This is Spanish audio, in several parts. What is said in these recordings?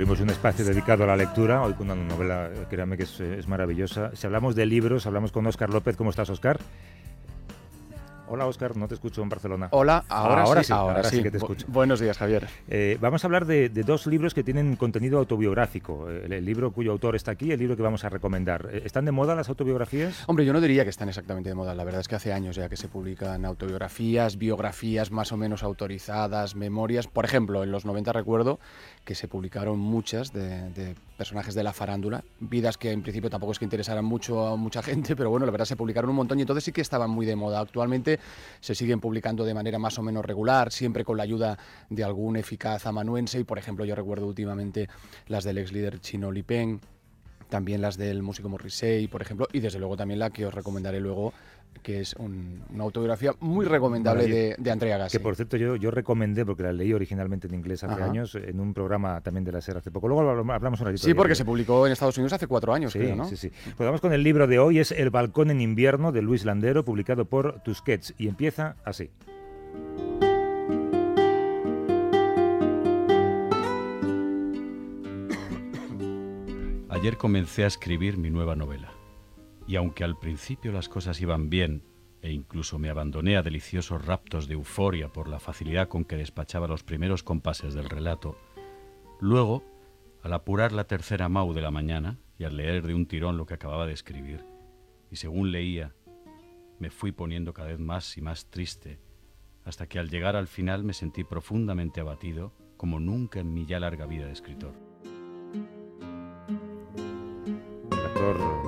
espacio dedicado a la lectura, hoy con una novela, créanme que es, es maravillosa. Si hablamos de libros, hablamos con Óscar López. ¿Cómo estás, Óscar? Hola, Oscar, no te escucho en Barcelona. Hola, ahora, sí, ahora, sí, que te escucho. buenos días, Javier. Eh, vamos a hablar de, dos libros que tienen contenido autobiográfico. El, libro cuyo autor está aquí el libro que vamos a recomendar. Eh, ¿Están de moda las autobiografías? Hombre, yo no diría que están exactamente de moda. La verdad es que hace años ya que se publican autobiografías, biografías más o menos autorizadas, memorias. Por ejemplo, en los 90 recuerdo que se publicaron muchas de, personajes de la farándula, vidas que en principio tampoco es que interesaran mucho a mucha gente, pero bueno, la verdad se publicaron un montón y entonces sí que estaban muy de moda. Actualmente se siguen publicando de manera más o menos regular, siempre con la ayuda de algún eficaz amanuense y por ejemplo yo recuerdo últimamente las del ex líder chino Li Peng, también las del músico Morrissey, por ejemplo, y desde luego también la que os recomendaré luego que es una autobiografía muy recomendable de, de, Andrea Gassi. Que por cierto yo, yo recomendé, porque la leí originalmente en inglés hace años, en un programa también de la SER hace poco. Luego hablamos un ratito. Sí, porque se publicó en Estados Unidos hace cuatro años, sí, creo, ¿no? Sí, sí. Pues vamos con el libro de hoy, es El balcón en invierno, de Luis Landero, publicado por Tusquets, y empieza así. Ayer comencé a escribir mi nueva novela y aunque al principio las cosas iban bien e incluso me abandoné a deliciosos raptos de euforia por la facilidad con que despachaba los primeros compases del relato, luego, al apurar la tercera mau de la mañana y al leer de un tirón lo que acababa de escribir, y según leía, me fui poniendo cada vez más y más triste, hasta que al llegar al final me sentí profundamente abatido como nunca en mi ya larga vida de escritor.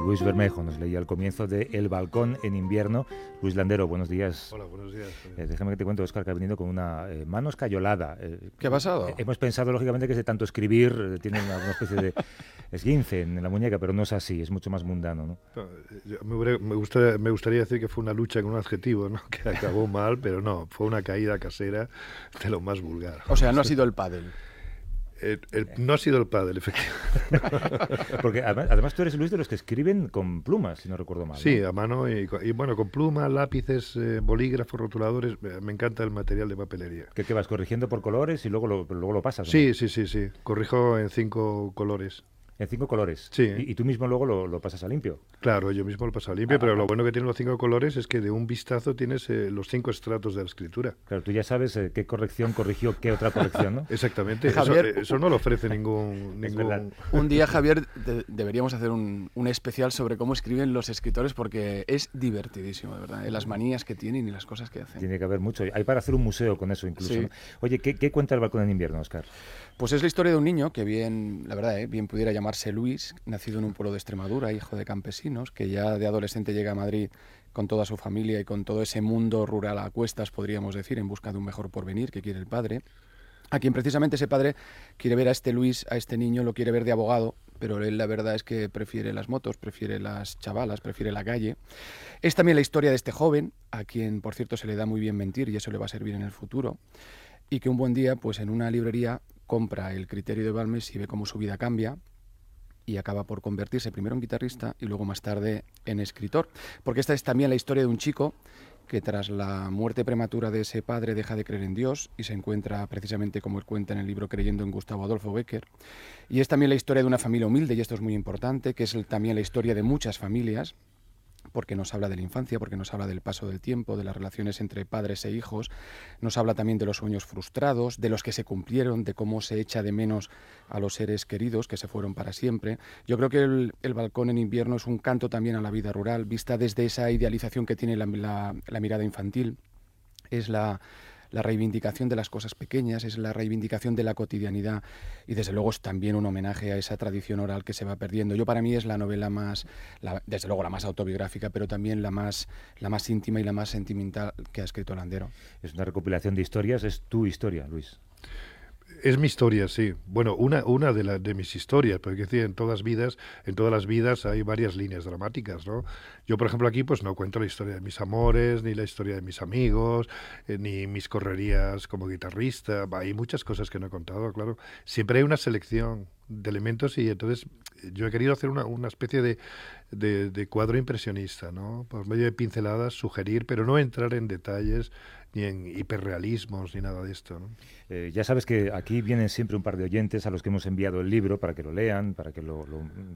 Luis Bermejo nos leía al comienzo de El balcón en invierno. Luis Landero, buenos días. Hola, buenos días. Eh, déjame que te cuente, Oscar, que ha venido con una eh, mano escayolada. Eh, ¿Qué ha pasado? hemos pensado, lógicamente, que de tanto escribir tiene una, especie de esguince en la muñeca, pero no es así, es mucho más mundano. ¿no? me, me, gustaría, me, gustaría, decir que fue una lucha con un adjetivo, ¿no? que acabó mal, pero no, fue una caída casera de lo más vulgar. O sea, no ha sido el pádel no ha sido el padre, efectivamente. Porque además, tú eres Luis de los que escriben con plumas, si no recuerdo mal. Sí, a mano y, bueno, con plumas, lápices, eh, bolígrafos, rotuladores. Me encanta el material de papelería. ¿Qué, vas corrigiendo por colores y luego lo, luego lo pasas? Sí, sí, sí, sí. Corrijo en cinco colores. En cinco colores. Sí. Y, tú mismo luego lo, pasas a limpio. Claro, yo mismo lo paso a limpio, pero lo bueno que tienen los cinco colores es que de un vistazo tienes eh, los cinco estratos de la escritura. Claro, tú ya sabes eh, qué corrección corrigió qué otra corrección, ¿no? Exactamente. Javier, eso, no lo ofrece ningún... ningún... Un día, Javier, deberíamos hacer un, especial sobre cómo escriben los escritores porque es divertidísimo, de verdad. ¿eh? Las manías que tienen y las cosas que hacen. Tiene que haber mucho. Hay para hacer un museo con eso incluso. Oye, ¿qué, ¿qué, cuenta el balcón en invierno, Oscar? Pues es la historia de un niño que bien, la verdad, bien pudiera llamarse Luis, nacido en un pueblo de Extremadura, hijo de campesinos, que ya de adolescente llega a Madrid con toda su familia y con todo ese mundo rural a cuestas, podríamos decir, en busca de un mejor porvenir que quiere el padre. A quien precisamente ese padre quiere ver a este Luis, a este niño, lo quiere ver de abogado, pero él la verdad es que prefiere las motos, prefiere las chavalas, prefiere la calle. Es también la historia de este joven, a quien por cierto se le da muy bien mentir y eso le va a servir en el futuro, y que un buen día, pues en una librería, compra el criterio de Balmes y ve cómo su vida cambia, y acaba por convertirse primero en guitarrista y luego más tarde en escritor. Porque esta es también la historia de un chico que tras la muerte prematura de ese padre deja de creer en Dios y se encuentra precisamente como él cuenta en el libro creyendo en Gustavo Adolfo Becker. Y es también la historia de una familia humilde, y esto es muy importante, que es también la historia de muchas familias, porque nos habla de la infancia, porque nos habla del paso del tiempo, de las relaciones entre padres e hijos, nos habla también de los sueños frustrados, de los que se cumplieron, de cómo se echa de menos a los seres queridos que se fueron para siempre. Yo creo que el, balcón en invierno es un canto también a la vida rural, vista desde esa idealización que tiene la mirada infantil. Es la, la reivindicación de las cosas pequeñas, es la reivindicación de la cotidianidad y desde luego es también un homenaje a esa tradición oral que se va perdiendo. Yo para mí es la novela más, desde luego la más autobiográfica, pero también la más, la más íntima y la más sentimental que ha escrito Landero. Es una recopilación de historias, es tu historia, Luis. Es mi historia, sí. Bueno, una, una de, de mis historias, porque en todas vidas, en todas las vidas hay varias líneas dramáticas, ¿no? Yo, por ejemplo, aquí pues no cuento la historia de mis amores, ni la historia de mis amigos, eh, ni mis correrías como guitarrista. Hay muchas cosas que no he contado, claro. Siempre hay una selección de elementos y entonces yo he querido hacer una, una especie de, de, de, cuadro impresionista, ¿no? Por medio de pinceladas, sugerir, pero no entrar en detalles ni en hiperrealismos ni nada de esto. ¿no? Eh, ya sabes que aquí vienen siempre un par de oyentes a los que hemos enviado el libro para que lo lean, para que lo,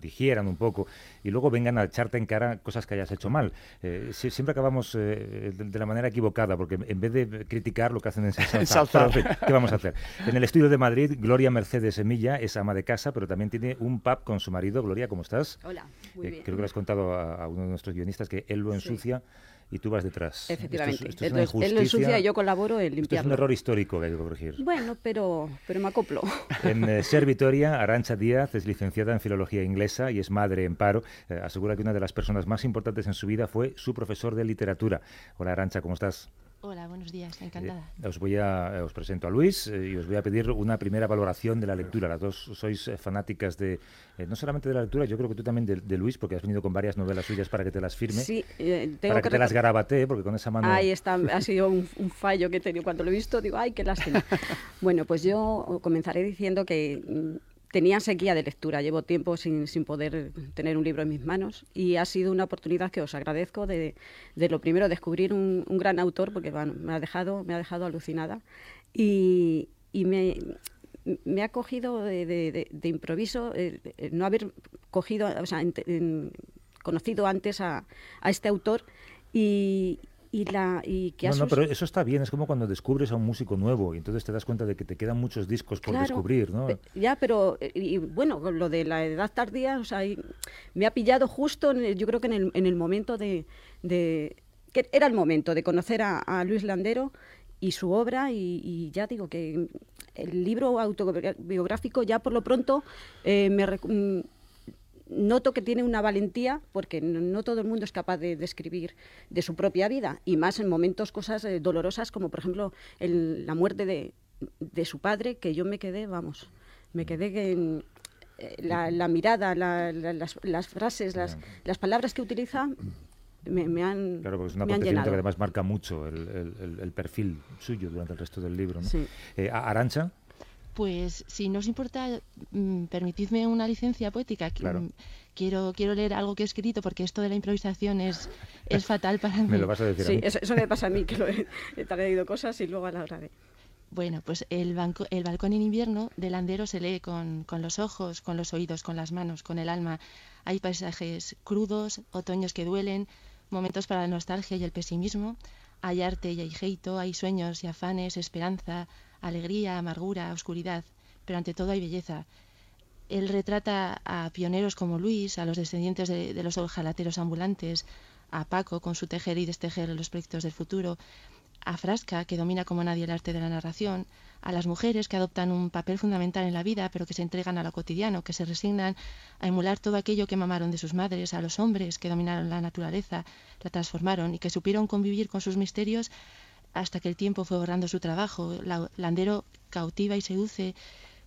digieran un poco y luego vengan a echarte en cara cosas que hayas hecho mal. Eh, siempre acabamos eh, de, la manera equivocada, porque en vez de criticar lo que hacen es ensalzar. ¿Qué vamos a hacer? En el estudio de Madrid, Gloria Mercedes Semilla es ama de casa, pero también tiene un pub con su marido. Gloria, ¿cómo estás? Hola, muy bien. Creo que le has contado a, uno de nuestros guionistas que él lo ensucia y tú vas detrás. Efectivamente. Esto él lo ensucia y yo colaboro en limpiarlo. es un error histórico que hay que corregir. Bueno, pero, pero me acoplo. En eh, Ser Vitoria, Arancha Díaz es licenciada en Filología Inglesa y es madre en paro. Eh, asegura que una de las personas más importantes en su vida fue su profesor de literatura. Hola Arancha, ¿cómo estás? Hola, buenos días, encantada. Eh, os voy a os presento a Luis eh, y os voy a pedir una primera valoración de la lectura. Las dos sois eh, fanáticas de no solamente de la lectura, yo creo que tú también de, Luis, porque has venido con varias novelas suyas para que te las firme. Sí, tengo para que, te las garabatee, porque con esa mano. Ahí está, ha sido un, fallo que he tenido cuando lo he visto. Digo, ay, qué lástima. bueno, pues yo comenzaré diciendo que mm, tenía sequía de lectura, llevo tiempo sin, sin, poder tener un libro en mis manos y ha sido una oportunidad que os agradezco de, de lo primero descubrir un, un, gran autor porque me, ha dejado, me ha dejado alucinada y, y me, me, ha cogido de, improviso eh, no haber cogido, o sea, conocido antes a, a este autor y, y la y que no, no, pero eso está bien, es como cuando descubres a un músico nuevo y entonces te das cuenta de que te quedan muchos discos por descubrir, ¿no? Ya, pero y, bueno, lo de la edad tardía, o sea, me ha pillado justo, yo creo que en el, en el momento de, de, que era el momento de conocer a, Luis Landero y su obra y, ya digo que el libro autobiográfico ya por lo pronto eh, me noto que tiene una valentía, porque no, todo el mundo es capaz de describir de, su propia vida, y más en momentos cosas eh, dolorosas como por ejemplo la muerte de, su padre, que yo me quedé, vamos, me quedé en eh, la, mirada, las, frases, las, palabras que utiliza. Me, han Claro, porque es un acontecimiento que además marca mucho el, perfil suyo durante el resto del libro. ¿no? Eh, Arancha, pues si no os importa, mm, permitidme una licencia poética. Quiero, quiero leer algo que he escrito porque esto de la improvisación es, es fatal para mí. me lo vas a decir sí, a mí. Eso, me pasa a mí, que lo he, traído cosas y luego a la hora de... Bueno, pues el, banco, el balcón en invierno del andero se lee con, con, los ojos, con los oídos, con las manos, con el alma. Hay paisajes crudos, otoños que duelen, momentos para la nostalgia y el pesimismo. Hay arte y hay jeito, hay sueños y afanes, esperanza, alegría, amargura, oscuridad, pero ante todo hay belleza. Él retrata a pioneros como Luis, a los descendientes de, los ojalateros ambulantes, a Paco con su tejer y destejer los proyectos del futuro, a Frasca, que domina como nadie el arte de la narración, a las mujeres que adoptan un papel fundamental en la vida, pero que se entregan a lo cotidiano, que se resignan a emular todo aquello que mamaron de sus madres, a los hombres que dominaron la naturaleza, la transformaron y que supieron convivir con sus misterios hasta que el tiempo fue borrando su trabajo. Landero cautiva y seduce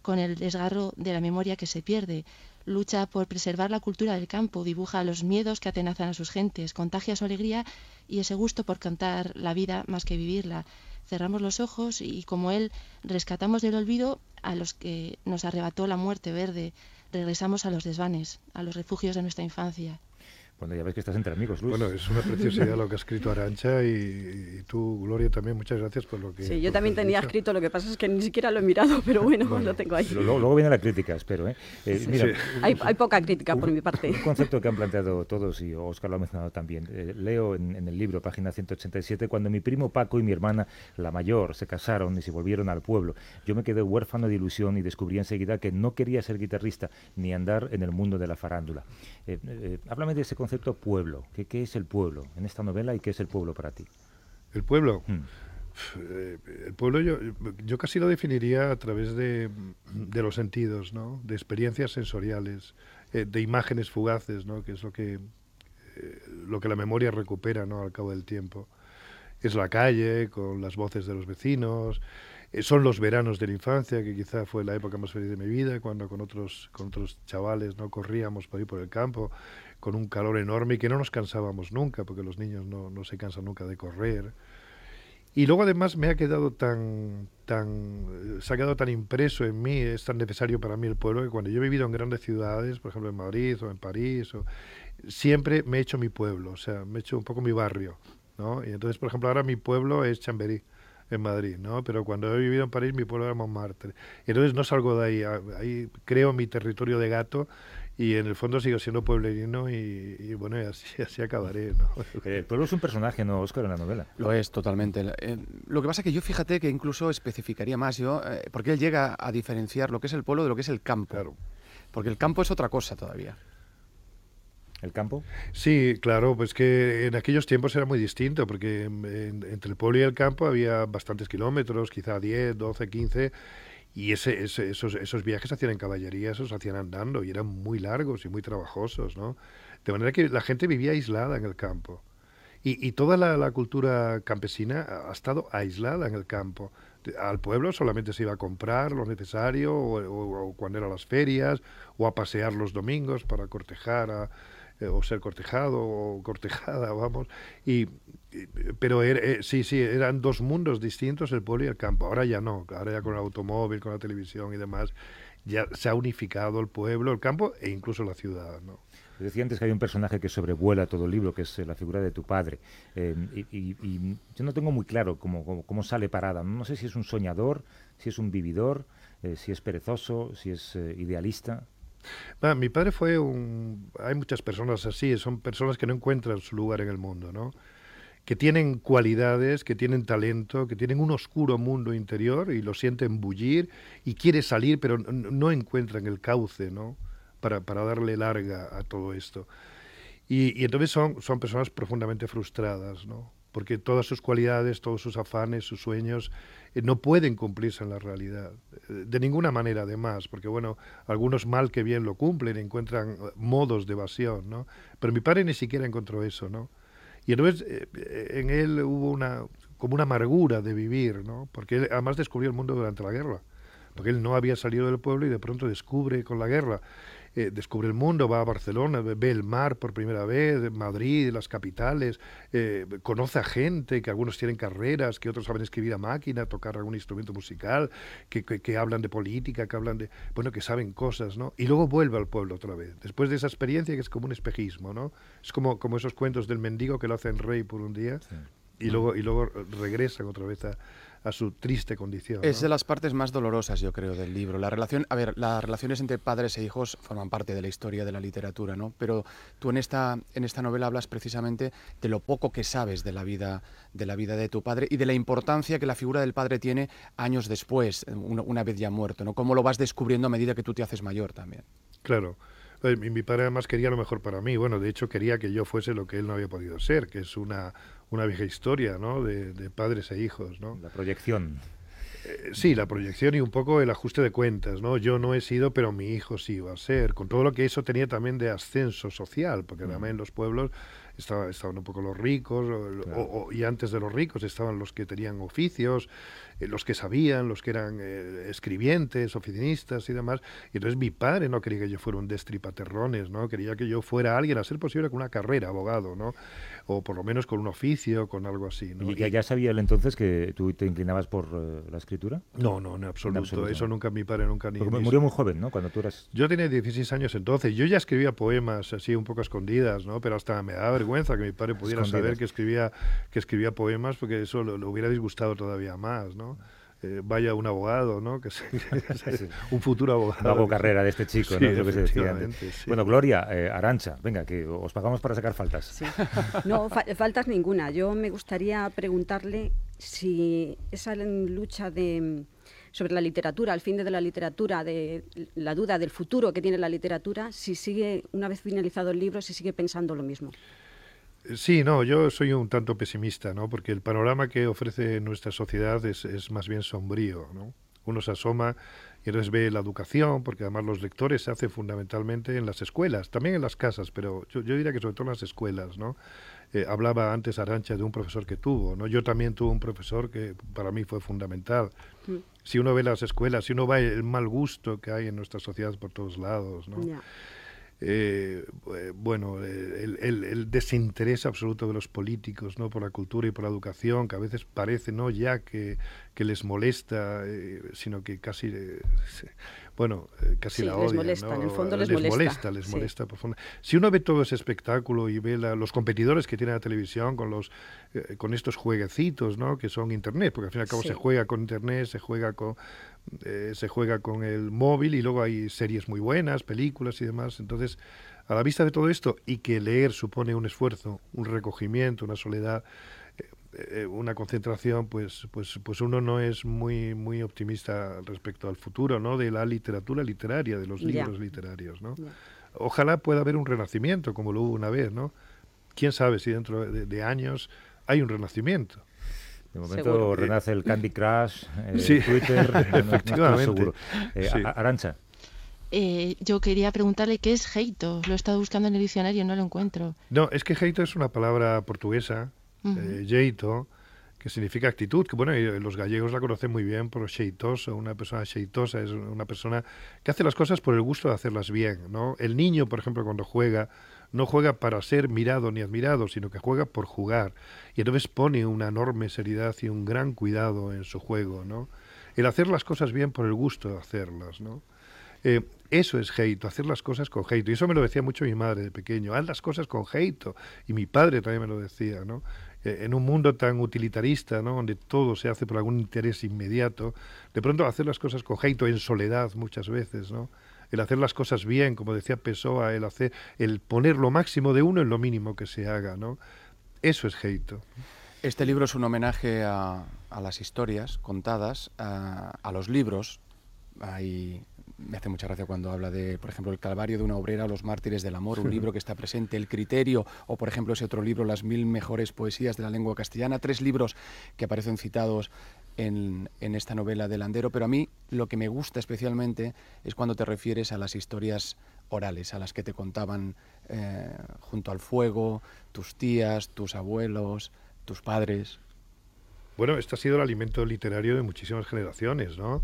con el desgarro de la memoria que se pierde. Lucha por preservar la cultura del campo, dibuja los miedos que atenazan a sus gentes, contagia su alegría y ese gusto por cantar la vida más que vivirla. Cerramos los ojos y como él rescatamos del olvido a los que nos arrebató la muerte verde, regresamos a los desvanes, a los refugios de nuestra infancia. Bueno, ya ves que estás entre amigos, Luis. Bueno, es una preciosidad lo que ha escrito Arancha y, tú, Gloria, también muchas gracias por lo que... Sí, yo también tenía escrito, lo que pasa es que ni siquiera lo he mirado, pero bueno, lo tengo ahí. luego, viene la crítica, espero. ¿eh? eh mira, hay, hay, poca crítica por mi parte. Un concepto que han planteado todos y Oscar lo ha mencionado también. Eh, leo en, en, el libro, página 187, cuando mi primo Paco y mi hermana, la mayor, se casaron y se volvieron al pueblo, yo me quedé huérfano de ilusión y descubrí enseguida que no quería ser guitarrista ni andar en el mundo de la farándula. Eh, háblame de ese concepto pueblo. ¿Qué, es el pueblo en esta novela y qué es el pueblo para ti? El pueblo. Hmm. Eh, el pueblo yo, yo casi lo definiría a través de, de los sentidos, ¿no? de experiencias sensoriales, eh, de imágenes fugaces, ¿no? que es lo que, eh, lo que la memoria recupera ¿no? al cabo del tiempo. Es la calle, con las voces de los vecinos, son los veranos de la infancia, que quizá fue la época más feliz de mi vida, cuando con otros, con otros chavales no corríamos por ahí por el campo con un calor enorme y que no nos cansábamos nunca, porque los niños no, no se cansan nunca de correr. Y luego además me ha quedado tan, tan, se ha quedado tan impreso en mí, es tan necesario para mí el pueblo, que cuando yo he vivido en grandes ciudades, por ejemplo en Madrid o en París, o, siempre me he hecho mi pueblo, o sea, me he hecho un poco mi barrio, ¿no? Y entonces, por ejemplo, ahora mi pueblo es Chamberí, en Madrid, ¿no? Pero cuando he vivido en París, mi pueblo era Montmartre. Entonces no salgo de ahí, ahí creo mi territorio de gato y en el fondo sigo siendo pueblerino y, y bueno, así, así acabaré. ¿no? El pueblo es un personaje, ¿no, Oscar, en la novela? Lo es, totalmente. Eh, lo que pasa es que yo fíjate que incluso especificaría más yo, eh, porque él llega a diferenciar lo que es el pueblo de lo que es el campo. Claro. Porque el campo es otra cosa todavía. ¿El campo? Sí, claro, pues que en aquellos tiempos era muy distinto, porque en- en- entre el pueblo y el campo había bastantes kilómetros, quizá 10, 12, 15, y ese, ese- esos, esos viajes se hacían en caballería, esos se hacían andando, y eran muy largos y muy trabajosos, ¿no? De manera que la gente vivía aislada en el campo. Y, y toda la, la cultura campesina ha estado aislada en el campo. Al pueblo solamente se iba a comprar lo necesario, o, o- o cuando eran las ferias, o a pasear los domingos para cortejar a, eh, o ser cortejado o cortejada, vamos. Y, pero era- eh, sí, sí, eran dos mundos distintos, el pueblo y el campo. Ahora ya no, ahora ya con el automóvil, con la televisión y demás, ya se ha unificado el pueblo, el campo e incluso la ciudad, ¿no? Decía antes que hay un personaje que sobrevuela todo el libro, que es eh, la figura de tu padre. Eh, y, yo no tengo muy claro cómo, cómo- sale parada. No sé si es un soñador, si es un vividor, si es perezoso, si es idealista. Ah, mi padre fue un... Hay muchas personas así, son personas que no encuentran su lugar en el mundo, ¿no? Que tienen cualidades, que tienen talento, que tienen un oscuro mundo interior y lo sienten bullir y quiere salir, pero no encuentran el cauce, ¿no? Para, para darle larga a todo esto. Y, y entonces son, son personas profundamente frustradas, ¿no? Porque todas sus cualidades, todos sus afanes, sus sueños, no pueden cumplirse en la realidad. Eh, De ninguna manera, además, porque, bueno, algunos mal que bien lo cumplen, encuentran eh, modos de evasión, ¿no? Pero mi padre ni siquiera encontró eso, ¿no? Y entonces eh, eh, en él hubo una, como una amargura de vivir, ¿no? Porque además descubrió el mundo durante la guerra. Porque él no había salido del pueblo y de pronto descubre con la guerra eh, descubre el mundo, va a Barcelona, ve, el mar por primera vez, Madrid, las capitales, eh, conoce a gente, que algunos tienen carreras, que otros saben escribir a máquina, tocar algún instrumento musical, que, que, que hablan de política, que hablan de, bueno, que saben cosas, ¿no? Y luego vuelve al pueblo otra vez, después de esa experiencia que es como un espejismo, ¿no? Es como, como esos cuentos del mendigo que lo hacen rey por un día y luego, y luego regresan otra vez a, a su triste condición. Es ¿no? de las partes más dolorosas, yo creo, del libro. La relación, a ver, las relaciones entre padres e hijos forman parte de la historia de la literatura, ¿no? Pero tú en esta, en esta novela hablas precisamente de lo poco que sabes de la vida, de la vida de tu padre y de la importancia que la figura del padre tiene años después, una, vez ya muerto, ¿no? Cómo lo vas descubriendo a medida que tú te haces mayor también. Claro. Mi, mi padre además quería lo mejor para mí. Bueno, de hecho quería que yo fuese lo que él no había podido ser, que es una, una vieja historia, ¿no? De, de padres e hijos, ¿no? La proyección. Eh, sí, la proyección y un poco el ajuste de cuentas, ¿no? Yo no he sido, pero mi hijo sí iba a ser, con todo lo que eso tenía también de ascenso social, porque también en los pueblos estaba, estaban un poco los ricos, Claro. o- o- y antes de los ricos estaban los que tenían oficios, eh, los que sabían, los que eran eh, escribientes, oficinistas y demás. Y entonces mi padre no quería que yo fuera un destripaterrones, ¿no? Quería que yo fuera alguien, a ser posible, con una carrera, abogado, ¿no? O por lo menos con un oficio, con algo así, ¿no? ¿Y ya, ya sabía él entonces que tú te inclinabas por eh, la escritura? No, no, en absoluto. absoluto, Eso nunca mi padre nunca ni. Porque murió muy joven, ¿no? Cuando tú eras... Yo tenía 16 años entonces. Yo ya escribía poemas así un poco escondidas, ¿no? Pero hasta me daba vergüenza que mi padre pudiera saber que escribía que escribía poemas porque eso lo, lo hubiera disgustado todavía más, ¿no? Eh, vaya un abogado, ¿no? Que se- Sí. un futuro abogado. Hago carrera de este chico, Sí, ¿no? Es lo que se decía antes. efectivamente, sí. Bueno, Gloria, eh, Arancha, venga, que os pagamos para sacar faltas. Sí. No, fa- faltas ninguna. Yo me gustaría preguntarle si esa lucha de sobre la literatura, al fin de la literatura, de la duda del futuro que tiene la literatura, si sigue, una vez finalizado el libro, si sigue pensando lo mismo. Sí, no, yo soy un tanto pesimista, ¿no? Porque el panorama que ofrece nuestra sociedad es, es más bien sombrío, ¿no? Uno se asoma y entonces ve la educación, porque además los lectores se hacen fundamentalmente en las escuelas, también en las casas, pero yo, yo diría que sobre todo en las escuelas, ¿no? Eh, hablaba antes Arancha de un profesor que tuvo, ¿no? Yo también tuve un profesor que para mí fue fundamental. Mm. Si uno ve las escuelas, si uno ve el mal gusto que hay en nuestra sociedad por todos lados, ¿no? Eh, eh, bueno, eh, el, el- el desinterés absoluto de los políticos ¿no? por la cultura y por la educación, que a veces parece no ya que, que les molesta, eh, sino que casi... eh, bueno, casi Sí, la les odian. molesta, ¿no? en el fondo les les molesta, molesta, les sí. molesta profundamente. Si uno ve todo ese espectáculo y ve la- los competidores que tiene la televisión con los con estos jueguecitos, ¿no? Que son internet, porque al fin y al cabo Sí. se juega con internet, se juega con eh, se juega con el móvil y luego hay series muy buenas, películas y demás. Entonces, a la vista de todo esto y que leer supone un esfuerzo, un recogimiento, una soledad, eh, una concentración, pues, pues, pues uno no es muy, muy optimista respecto al futuro, ¿no? De la literatura literaria, de los libros literarios, ¿no? Ojalá pueda haber un renacimiento, como lo hubo una vez, ¿no? Quién sabe si dentro de, de años hay un renacimiento. De momento Seguro. renace el Candy Crush, eh, Sí, Twitter, no- no estoy efectivamente. seguro. Eh, Sí. Arancha, Eh, yo quería preguntarle qué es heito. Lo he estado buscando en el diccionario y no lo encuentro. No, es que jeito es una palabra portuguesa, eh, jeito, que significa actitud, que bueno, los gallegos la conocen muy bien por xeitoso, una persona xeitosa es una persona que hace las cosas por el gusto de hacerlas bien, ¿no? El niño, por ejemplo, cuando juega, no juega para ser mirado ni admirado, sino que juega por jugar, y entonces pone una enorme seriedad y un gran cuidado en su juego, ¿no? El hacer las cosas bien por el gusto de hacerlas, ¿no? Eh, eso es jeito, hacer las cosas con jeito. Y eso me lo decía mucho mi madre de pequeño, haz las cosas con jeito. Y mi padre también me lo decía, ¿no? Eh, en un mundo tan utilitarista, ¿no? Donde todo se hace por algún interés inmediato, de pronto hacer las cosas con jeito, en soledad muchas veces, ¿no? El hacer las cosas bien, como decía Pessoa, el hacer, el poner lo máximo de uno en lo mínimo que se haga, ¿no? Eso es jeito. Este libro es un homenaje a, a las historias contadas, a, a los libros. Hay, me hace mucha gracia cuando habla de, por ejemplo, El Calvario de una obrera o Los mártires del amor, un libro que está presente, El criterio, o por ejemplo ese otro libro, Las mil mejores poesías de la lengua castellana, tres libros que aparecen citados en, en esta novela de Landero, pero a mí lo que me gusta especialmente es cuando te refieres a las historias orales, a las que te contaban eh, junto al fuego, tus tías, tus abuelos, tus padres. Bueno, este ha sido el alimento literario de muchísimas generaciones, ¿no?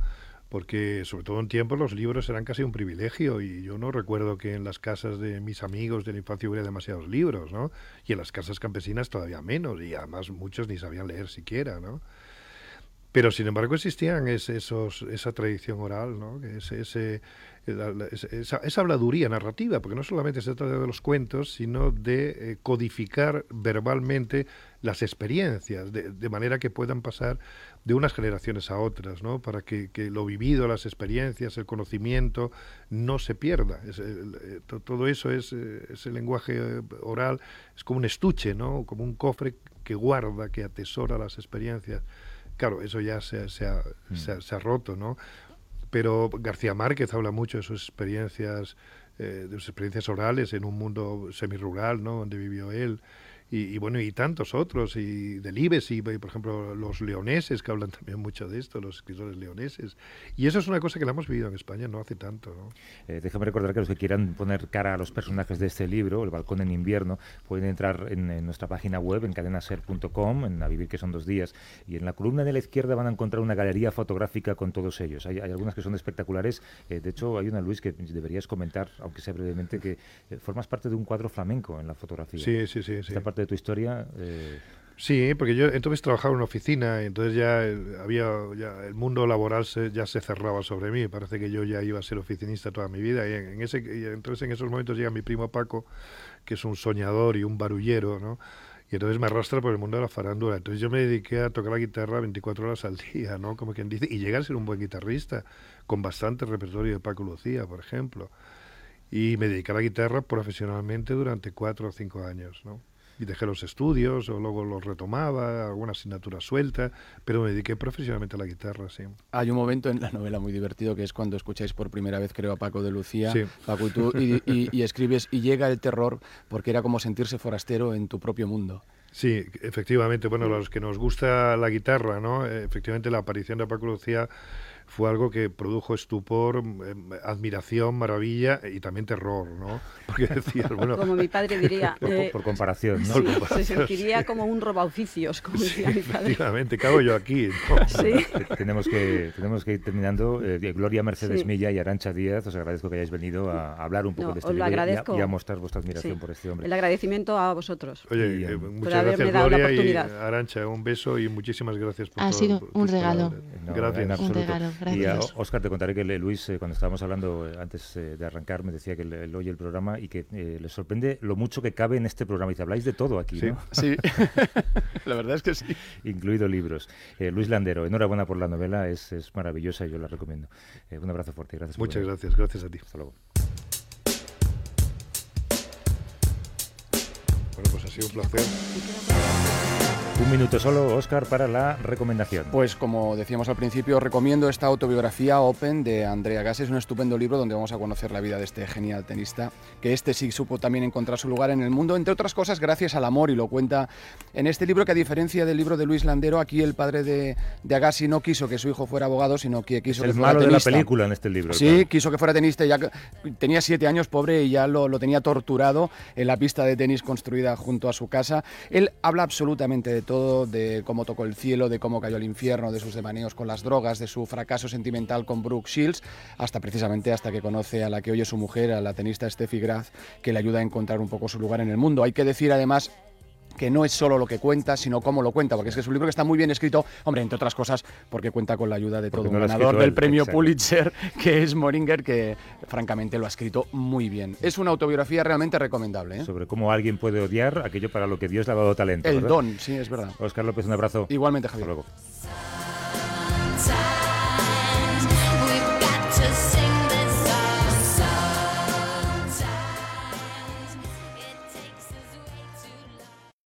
Porque sobre todo en tiempos los libros eran casi un privilegio y yo no recuerdo que en las casas de mis amigos de la infancia hubiera demasiados libros, ¿no? Y en las casas campesinas todavía menos y además muchos ni sabían leer siquiera, ¿no? Pero sin embargo existían es- esos, esa tradición oral, ¿no? Ese, ese- esa, esa habladuría narrativa, porque no solamente se trata de los cuentos, sino de eh, codificar verbalmente las experiencias, de, de manera que puedan pasar de unas generaciones a otras, ¿no? Para que, que lo vivido, las experiencias, el conocimiento no se pierda. Es, el- eh, to- todo eso es eh, ese lenguaje eh, oral, es como un estuche, ¿no? Como un cofre que guarda, que atesora las experiencias. Claro, eso ya se, se ha, se ha- se ha roto, ¿no? Pero García Márquez habla mucho de sus experiencias, eh, de sus experiencias orales en un mundo semirural, ¿no? Donde vivió él. Y, y bueno, y tantos otros, y Delibes, y por ejemplo los leoneses, que hablan también mucho de esto, los escritores leoneses. Y eso es una cosa que la hemos vivido en España no hace tanto, ¿no? Eh, déjame recordar que los que quieran poner cara a los personajes de este libro, El balcón en invierno, pueden entrar en, en nuestra página web, en cadenaser.com, en A vivir que son dos días, y en la columna de la izquierda van a encontrar una galería fotográfica con todos ellos. Hay, hay algunas que son espectaculares. eh, de hecho, hay una, Luis, que deberías comentar, aunque sea brevemente, que eh, formas parte de un cuadro flamenco en la fotografía. Sí, sí, sí. sí. Esta parte de tu historia... eh, Sí, porque yo entonces trabajaba en una oficina y entonces ya eh, había ya el mundo laboral se, ya se cerraba sobre mí. Parece que yo ya iba a ser oficinista toda mi vida y en, ese y entonces en esos momentos llega mi primo Paco, que es un soñador y un barullero, ¿no? Y entonces me arrastra por el mundo de la farándula. Entonces yo me dediqué a tocar la guitarra 24 horas al día, ¿no? Como quien dice, y llegar a ser un buen guitarrista, con bastante repertorio de Paco Lucía, por ejemplo. Y me dediqué a la guitarra profesionalmente durante cuatro o cinco años, ¿no? Y dejé los estudios o luego los retomaba, alguna asignatura suelta, pero me dediqué profesionalmente a la guitarra, sí. Hay un momento en la novela muy divertido que es cuando escucháis por primera vez, creo, a Paco de Lucía, Sí. Paco y tú, y, y- y escribes, y llega el terror porque era como sentirse forastero en tu propio mundo. Sí, efectivamente, bueno, los que nos gusta la guitarra, ¿no? Efectivamente la aparición de Paco Lucía fue algo que produjo estupor, eh, admiración, maravilla y también terror, ¿no? Porque decías, bueno, Como mi padre diría. por, eh, por comparación, ¿no? sí, Por se comparación. sentiría como un robaoficios, como decía mi padre. efectivamente, ¿qué hago yo aquí? no? Sí. Te- tenemos que tenemos que ir terminando. Eh, Gloria Mercedes Sí. Milla y Arancha Díaz, os agradezco que hayáis venido a, a hablar un poco No, de este os lo libro y y a mostrar vuestra admiración Sí. por este hombre. El agradecimiento a vosotros. Oye, Y, eh, muchas haberme gracias dado la Gloria y oportunidad. Arancha, un beso y muchísimas gracias por Ha todo- sido por un tus regalo. palabras. No, gracias. Un regalo. gracias. Y Oscar, te contaré que Luis, eh, cuando estábamos hablando eh, antes de arrancar, me decía que él, oye el programa y que le sorprende lo mucho que cabe en este programa. Y te habláis de todo aquí, sí, ¿no? Sí, la verdad es que sí. Incluido libros. Luis Landero, enhorabuena por la novela, es, es maravillosa y yo la recomiendo. un abrazo fuerte gracias. Muchas gracias, gracias a ti. Hasta luego. Bueno, pues ha sido un placer. Un minuto solo, Oscar, para la recomendación. Pues como decíamos al principio, recomiendo esta autobiografía Open de Andrea Gas. Es un estupendo libro donde vamos a conocer la vida de este genial tenista, que este sí supo también encontrar su lugar en el mundo, entre otras cosas gracias al amor, y lo cuenta en este libro que a diferencia del libro de Luis Landero, aquí el padre de, de Agassi no quiso que su hijo fuera abogado, sino que quiso es que fuera malo tenista. de la película en este libro. Sí, quiso que fuera tenista ya tenía siete años, pobre, y ya lo, lo tenía torturado en la pista de tenis construida junto a su casa. Él habla absolutamente de todo, de cómo tocó el cielo, de cómo cayó el infierno, de sus demaneos con las drogas, de su fracaso sentimental con Brooke Shields, hasta precisamente hasta que conoce a la que hoy es su mujer, a la tenista Steffi Graf, que le ayuda a encontrar un poco su lugar en el mundo. Hay que decir además que no es solo lo que cuenta, sino cómo lo cuenta, porque es que es un libro que está muy bien escrito, hombre, entre otras cosas, porque cuenta con la ayuda de todo un ganador del premio Pulitzer, que es Moringer, que francamente lo ha escrito muy bien. Es una autobiografía realmente recomendable. ¿eh? Sobre cómo alguien puede odiar aquello para lo que Dios le ha dado talento. El don, sí, es verdad. Oscar López, un abrazo. Igualmente, Javier. Hasta luego.